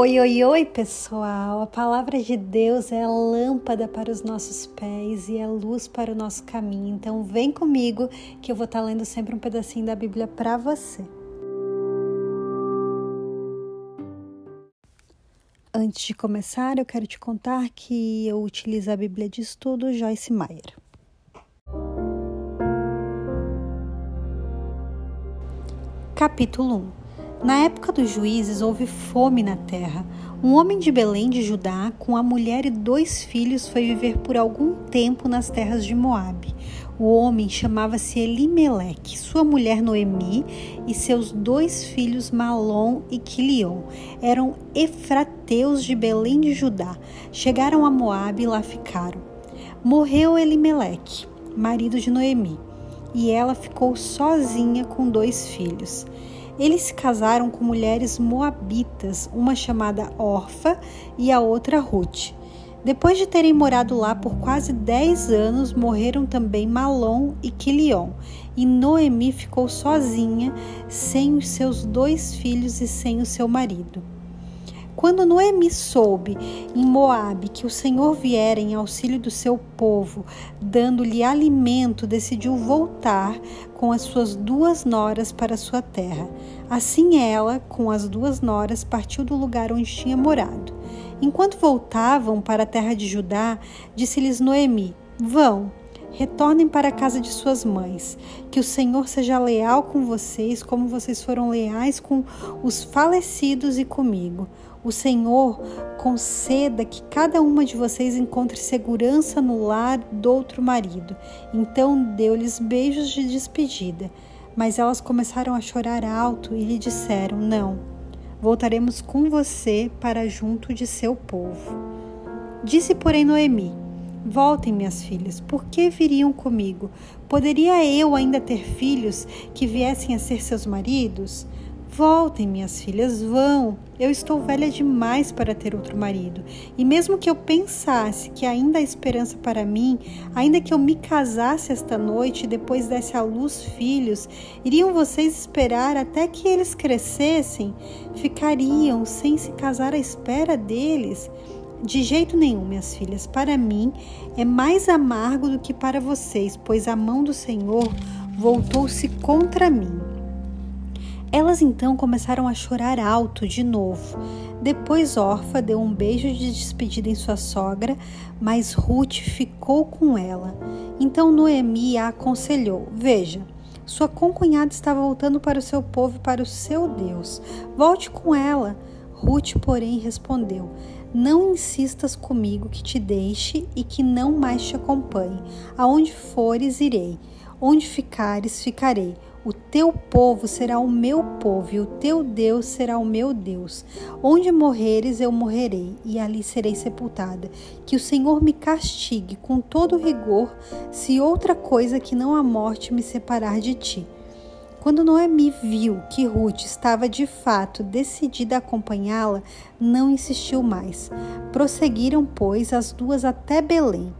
Oi, oi, oi, pessoal! A palavra de Deus é lâmpada para os nossos pés e é luz para o nosso caminho. Então, vem comigo que eu vou estar lendo sempre um pedacinho da Bíblia para você. Antes de começar, eu quero te contar que eu utilizo a Bíblia de Estudo Joyce Meyer. Capítulo 1 na época dos juízes houve fome na terra. Um homem de Belém de Judá, com a mulher e dois filhos, foi viver por algum tempo nas terras de Moabe. O homem chamava-se Elimeleque, sua mulher Noemi e seus dois filhos Malom e Quilion. Eram efrateus de Belém de Judá. Chegaram a Moabe e lá ficaram. Morreu Elimeleque, marido de Noemi, e ela ficou sozinha com dois filhos. Eles se casaram com mulheres moabitas, uma chamada Orfa e a outra Ruth. Depois de terem morado lá por quase 10 anos, morreram também Malom e Quilion, e Noemi ficou sozinha, sem os seus dois filhos e sem o seu marido. Quando Noemi soube em Moabe que o Senhor viera em auxílio do seu povo, dando-lhe alimento, decidiu voltar com as suas duas noras para sua terra. Assim ela, com as duas noras, partiu do lugar onde tinha morado. Enquanto voltavam para a terra de Judá, disse-lhes Noemi: Vão, retornem para a casa de suas mães. Que o Senhor seja leal com vocês, como vocês foram leais com os falecidos e comigo. O Senhor conceda que cada uma de vocês encontre segurança no lar do outro marido. Então deu-lhes beijos de despedida. Mas elas começaram a chorar alto e lhe disseram: Não, voltaremos com você para junto de seu povo. Disse, porém, Noemi: Voltem, minhas filhas, por que viriam comigo? Poderia eu ainda ter filhos que viessem a ser seus maridos? Voltem, minhas filhas, vão. Eu estou velha demais para ter outro marido. E mesmo que eu pensasse que ainda há esperança para mim, ainda que eu me casasse esta noite e depois desse à luz filhos, iriam vocês esperar até que eles crescessem? Ficariam sem se casar à espera deles? De jeito nenhum, minhas filhas. Para mim é mais amargo do que para vocês, pois a mão do Senhor voltou-se contra mim. Elas então começaram a chorar alto de novo. Depois Orfa deu um beijo de despedida em sua sogra, mas Ruth ficou com ela. Então Noemi a aconselhou: Veja, sua concunhada está voltando para o seu povo e para o seu Deus. Volte com ela. Ruth, porém, respondeu: Não insistas comigo que te deixe e que não mais te acompanhe. Aonde fores, irei. Onde ficares, ficarei. O teu povo será o meu povo, e o teu Deus será o meu Deus. Onde morreres, eu morrerei, e ali serei sepultada. Que o Senhor me castigue com todo rigor, se outra coisa que não a morte me separar de ti. Quando Noemi viu que Ruth estava de fato decidida a acompanhá-la, não insistiu mais. Prosseguiram, pois, as duas até Belém.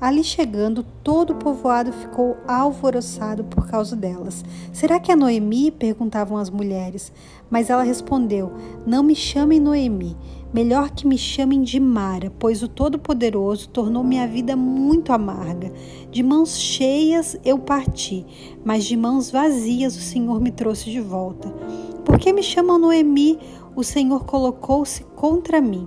Ali chegando, todo o povoado ficou alvoroçado por causa delas. Será que é Noemi? perguntavam as mulheres. Mas ela respondeu: Não me chamem Noemi. Melhor que me chamem de Mara, pois o Todo-Poderoso tornou minha vida muito amarga. De mãos cheias eu parti, mas de mãos vazias o Senhor me trouxe de volta. Por que me chamam Noemi? O Senhor colocou-se contra mim.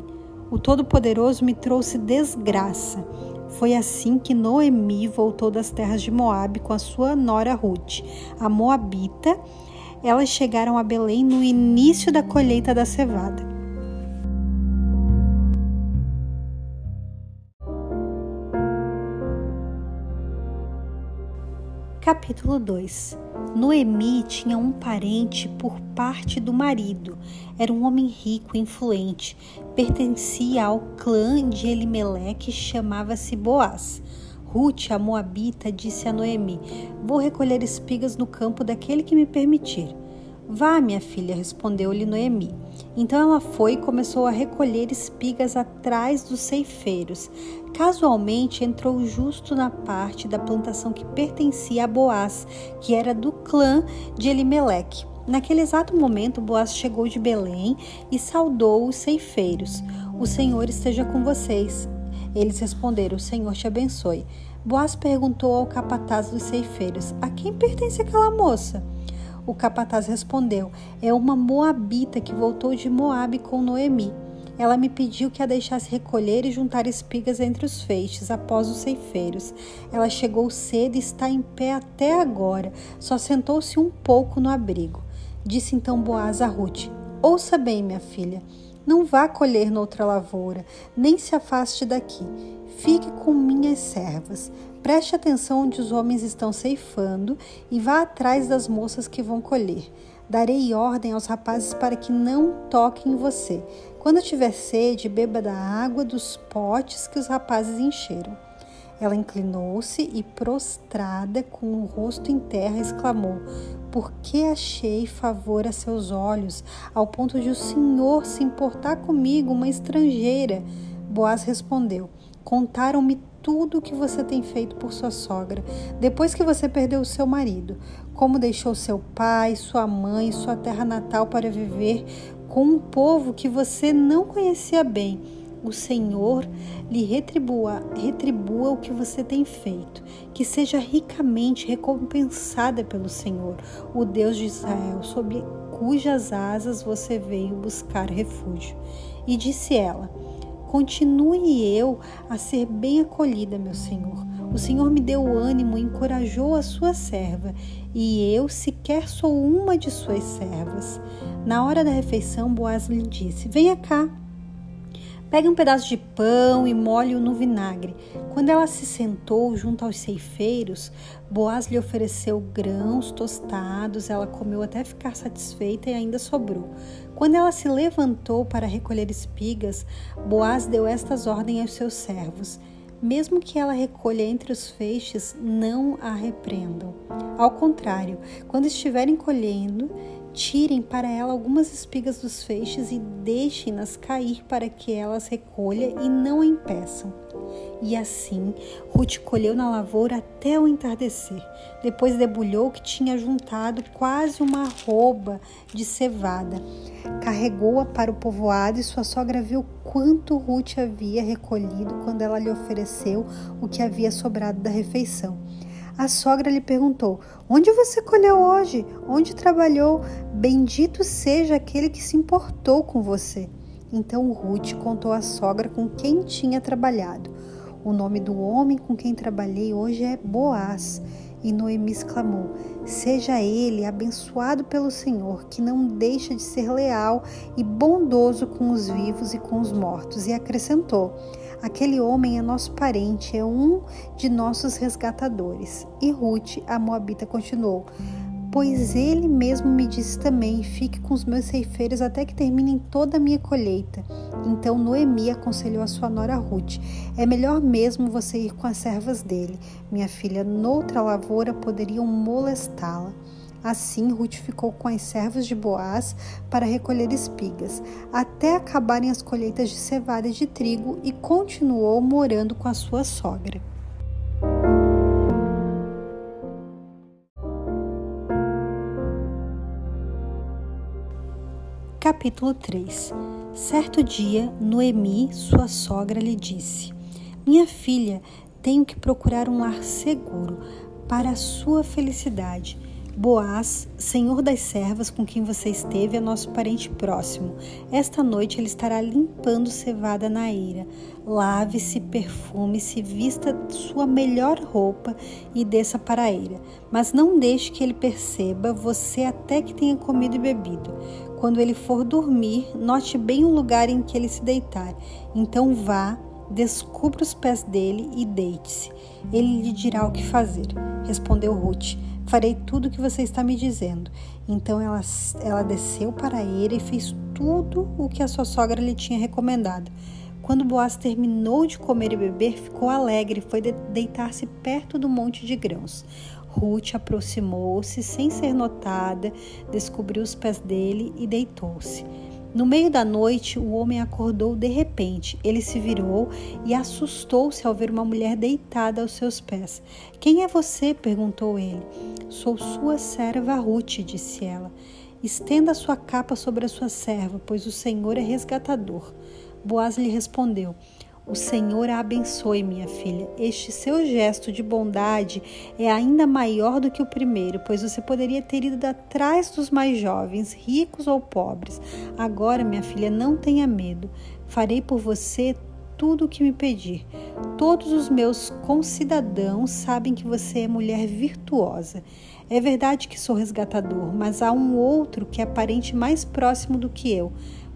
O Todo-Poderoso me trouxe desgraça. Foi assim que Noemi voltou das terras de Moabe com a sua nora Ruth, a moabita. Elas chegaram a Belém no início da colheita da cevada. Capítulo 2 Noemi tinha um parente por parte do marido. Era um homem rico e influente. Pertencia ao clã de Elimeleque, chamava-se Boaz. Ruth, a moabita, disse a Noemi: Vou recolher espigas no campo daquele que me permitir. Vá, minha filha, respondeu-lhe Noemi. Então ela foi e começou a recolher espigas atrás dos ceifeiros. Casualmente entrou justo na parte da plantação que pertencia a Boaz, que era do clã de Elimeleque. Naquele exato momento, Boaz chegou de Belém e saudou os ceifeiros. O Senhor esteja com vocês. Eles responderam: O Senhor te abençoe. Boaz perguntou ao capataz dos ceifeiros: A quem pertence aquela moça? O capataz respondeu: É uma moabita que voltou de Moabe com Noemi. Ela me pediu que a deixasse recolher e juntar espigas entre os feixes após os ceifeiros. Ela chegou cedo e está em pé até agora, só sentou-se um pouco no abrigo. Disse então Boaz a Ruth: Ouça bem, minha filha. Não vá colher noutra lavoura, nem se afaste daqui. Fique com minhas servas. Preste atenção onde os homens estão ceifando e vá atrás das moças que vão colher. Darei ordem aos rapazes para que não toquem em você. Quando tiver sede, beba da água dos potes que os rapazes encheram. Ela inclinou-se e, prostrada, com o rosto em terra, exclamou: Por que achei favor a seus olhos, ao ponto de o Senhor se importar comigo, uma estrangeira? Boaz respondeu: Contaram-me tudo o que você tem feito por sua sogra, depois que você perdeu o seu marido, como deixou seu pai, sua mãe, sua terra natal para viver com um povo que você não conhecia bem o Senhor lhe retribua, retribua o que você tem feito, que seja ricamente recompensada pelo Senhor, o Deus de Israel, sob cujas asas você veio buscar refúgio. E disse ela: Continue eu a ser bem acolhida, meu Senhor. O Senhor me deu ânimo e encorajou a sua serva, e eu sequer sou uma de suas servas. Na hora da refeição, Boaz lhe disse: Venha cá. Pegue um pedaço de pão e molhe-o no vinagre. Quando ela se sentou junto aos ceifeiros, Boaz lhe ofereceu grãos tostados. Ela comeu até ficar satisfeita e ainda sobrou. Quando ela se levantou para recolher espigas, Boaz deu estas ordens aos seus servos: mesmo que ela recolha entre os feixes, não a repreendam. Ao contrário, quando estiverem colhendo, Tirem para ela algumas espigas dos feixes e deixem-nas cair para que elas recolha e não a impeçam. E assim, Ruth colheu na lavoura até o entardecer. Depois debulhou que tinha juntado quase uma rouba de cevada. Carregou-a para o povoado e sua sogra viu quanto Ruth havia recolhido quando ela lhe ofereceu o que havia sobrado da refeição. A sogra lhe perguntou: Onde você colheu hoje? Onde trabalhou? Bendito seja aquele que se importou com você. Então Ruth contou à sogra com quem tinha trabalhado. O nome do homem com quem trabalhei hoje é Boaz. E Noemi exclamou: Seja ele abençoado pelo Senhor, que não deixa de ser leal e bondoso com os vivos e com os mortos. E acrescentou: Aquele homem é nosso parente, é um de nossos resgatadores. E Ruth, a Moabita, continuou: Pois ele mesmo me disse também: Fique com os meus ceifeiros até que terminem toda a minha colheita. Então Noemi aconselhou a sua nora Ruth: É melhor mesmo você ir com as servas dele. Minha filha, noutra lavoura poderiam molestá-la. Assim, Ruth ficou com as servas de Boaz para recolher espigas, até acabarem as colheitas de cevada e de trigo, e continuou morando com a sua sogra. Capítulo 3 Certo dia, Noemi, sua sogra, lhe disse: Minha filha, tenho que procurar um lar seguro para a sua felicidade Boaz, senhor das servas com quem você esteve, é nosso parente próximo. Esta noite ele estará limpando cevada na eira. Lave-se, perfume-se, vista sua melhor roupa e desça para a eira. Mas não deixe que ele perceba você até que tenha comido e bebido. Quando ele for dormir, note bem o lugar em que ele se deitar. Então vá, descubra os pés dele e deite-se. Ele lhe dirá o que fazer. Respondeu Ruth. Farei tudo o que você está me dizendo. Então ela, ela desceu para a e fez tudo o que a sua sogra lhe tinha recomendado. Quando Boaz terminou de comer e beber, ficou alegre e foi deitar-se perto do monte de grãos. Ruth aproximou-se sem ser notada, descobriu os pés dele e deitou-se. No meio da noite, o homem acordou de repente. Ele se virou e assustou-se ao ver uma mulher deitada aos seus pés. Quem é você? perguntou ele. Sou sua serva Ruth, disse ela. Estenda sua capa sobre a sua serva, pois o Senhor é resgatador. Boaz lhe respondeu: o Senhor a abençoe, minha filha. Este seu gesto de bondade é ainda maior do que o primeiro, pois você poderia ter ido atrás dos mais jovens, ricos ou pobres. Agora, minha filha, não tenha medo. Farei por você tudo o que me pedir. Todos os meus concidadãos sabem que você é mulher virtuosa. É verdade que sou resgatador, mas há um outro que é parente mais próximo do que eu.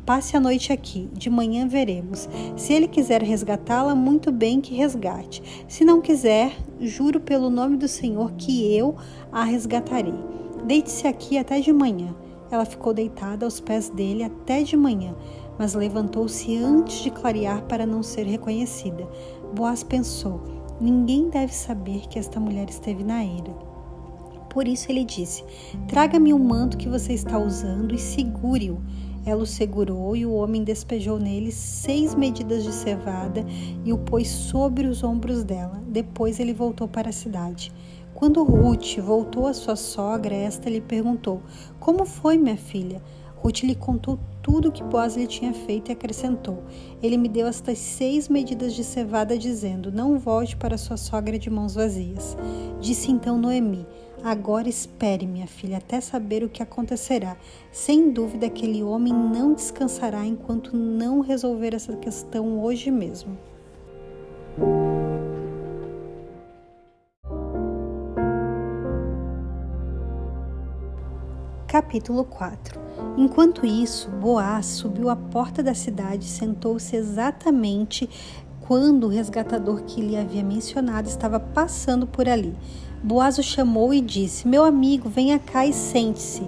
Passe a noite aqui, de manhã veremos. Se ele quiser resgatá-la, muito bem que resgate. Se não quiser, juro pelo nome do Senhor que eu a resgatarei. Deite-se aqui até de manhã. Ela ficou deitada aos pés dele até de manhã, mas levantou-se antes de clarear para não ser reconhecida. Boaz pensou: ninguém deve saber que esta mulher esteve na eira. Por isso ele disse: Traga-me o manto que você está usando e segure-o. Ela o segurou e o homem despejou nele seis medidas de cevada e o pôs sobre os ombros dela. Depois ele voltou para a cidade. Quando Ruth voltou à sua sogra, esta lhe perguntou: Como foi, minha filha? Ruth lhe contou tudo o que Boaz lhe tinha feito e acrescentou: Ele me deu estas seis medidas de cevada, dizendo: Não volte para sua sogra de mãos vazias. Disse então Noemi: Agora espere, minha filha, até saber o que acontecerá. Sem dúvida, aquele homem não descansará enquanto não resolver essa questão hoje mesmo. Capítulo 4 Enquanto isso, Boaz subiu à porta da cidade e sentou-se exatamente quando o resgatador que lhe havia mencionado estava passando por ali. Boaz o chamou e disse: Meu amigo, venha cá e sente-se.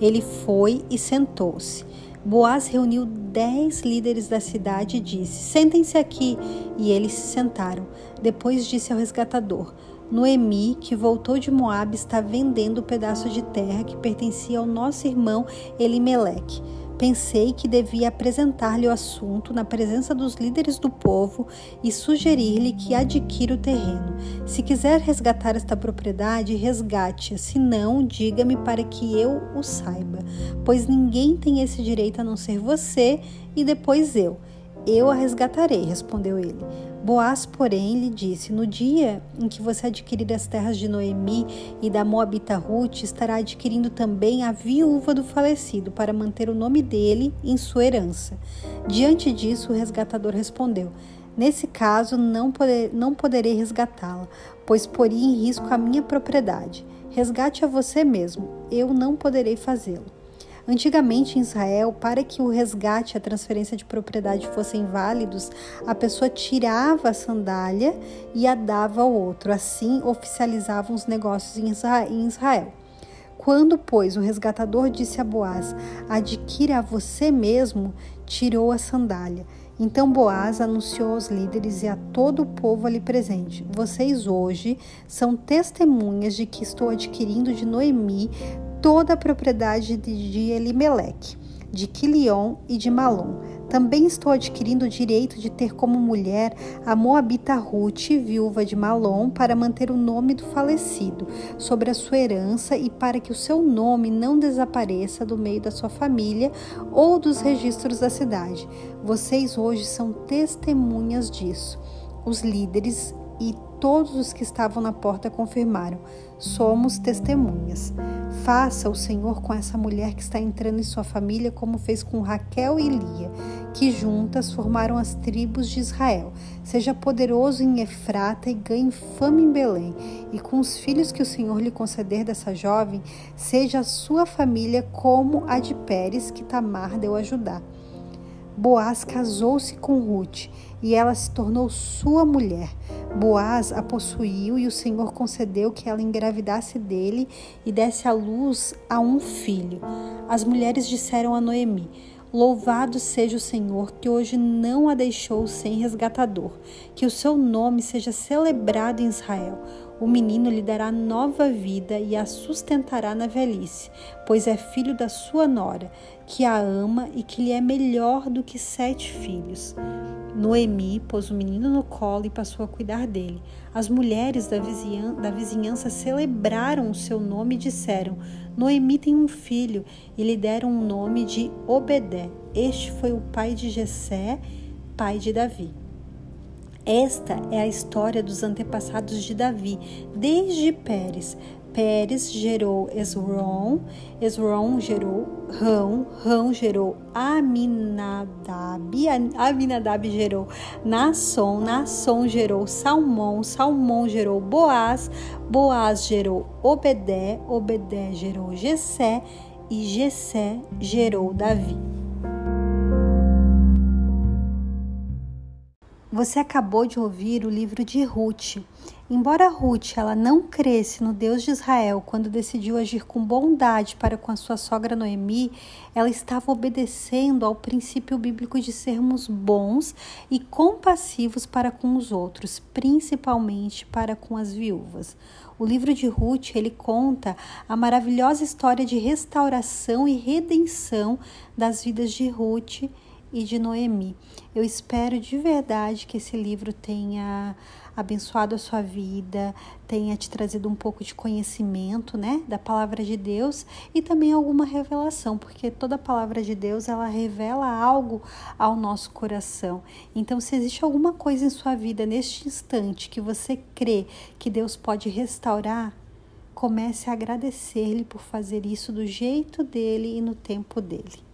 Ele foi e sentou-se. Boaz reuniu dez líderes da cidade e disse: Sentem-se aqui. E eles se sentaram. Depois disse ao resgatador: Noemi, que voltou de Moabe, está vendendo o pedaço de terra que pertencia ao nosso irmão Elimeleque. Pensei que devia apresentar-lhe o assunto na presença dos líderes do povo e sugerir-lhe que adquira o terreno. Se quiser resgatar esta propriedade, resgate-a, se não, diga-me para que eu o saiba, pois ninguém tem esse direito a não ser você e depois eu. Eu a resgatarei, respondeu ele. Boaz, porém, lhe disse: No dia em que você adquirir as terras de Noemi e da Moabita Ruth, estará adquirindo também a viúva do falecido, para manter o nome dele em sua herança. Diante disso, o resgatador respondeu: Nesse caso, não, poder, não poderei resgatá-la, pois poria em risco a minha propriedade. Resgate a você mesmo, eu não poderei fazê-lo. Antigamente em Israel, para que o resgate e a transferência de propriedade fossem válidos, a pessoa tirava a sandália e a dava ao outro. Assim oficializavam os negócios em Israel. Quando, pois, o resgatador disse a Boaz: Adquira a você mesmo, tirou a sandália. Então Boaz anunciou aos líderes e a todo o povo ali presente: Vocês hoje são testemunhas de que estou adquirindo de Noemi toda a propriedade de Elimeleque, de Quilion e de Malom. Também estou adquirindo o direito de ter como mulher a Moabita Ruth, viúva de Malom, para manter o nome do falecido sobre a sua herança e para que o seu nome não desapareça do meio da sua família ou dos registros da cidade. Vocês hoje são testemunhas disso. Os líderes e todos os que estavam na porta confirmaram: somos testemunhas. Faça o Senhor com essa mulher que está entrando em sua família, como fez com Raquel e Lia, que juntas formaram as tribos de Israel. Seja poderoso em Efrata e ganhe fama em Belém. E com os filhos que o Senhor lhe conceder dessa jovem, seja a sua família como a de Pérez, que Tamar deu a Judá. Boaz casou-se com Ruth e ela se tornou sua mulher. Boaz a possuiu e o Senhor concedeu que ela engravidasse dele e desse à luz a um filho. As mulheres disseram a Noemi: Louvado seja o Senhor que hoje não a deixou sem resgatador, que o seu nome seja celebrado em Israel. O menino lhe dará nova vida e a sustentará na velhice, pois é filho da sua nora, que a ama e que lhe é melhor do que sete filhos. Noemi pôs o menino no colo e passou a cuidar dele. As mulheres da vizinhança, da vizinhança celebraram o seu nome e disseram: Noemi tem um filho, e lhe deram o nome de Obedé. Este foi o pai de Jessé, pai de Davi. Esta é a história dos antepassados de Davi, desde Pérez. Pérez gerou Esron, Esron gerou Rão, Rão gerou Aminadab, Aminadab gerou Nasson, Nasson gerou Salmão, Salmão gerou Boaz, Boaz gerou Obedé, Obedé gerou Gesé e Gesé gerou Davi. Você acabou de ouvir o livro de Ruth. Embora Ruth ela não cresce no Deus de Israel quando decidiu agir com bondade para com a sua sogra Noemi, ela estava obedecendo ao princípio bíblico de sermos bons e compassivos para com os outros, principalmente para com as viúvas. O livro de Ruth, ele conta a maravilhosa história de restauração e redenção das vidas de Ruth e de Noemi. Eu espero de verdade que esse livro tenha abençoado a sua vida, tenha te trazido um pouco de conhecimento, né, da palavra de Deus e também alguma revelação, porque toda palavra de Deus ela revela algo ao nosso coração. Então, se existe alguma coisa em sua vida neste instante que você crê que Deus pode restaurar, comece a agradecer-lhe por fazer isso do jeito dele e no tempo dele.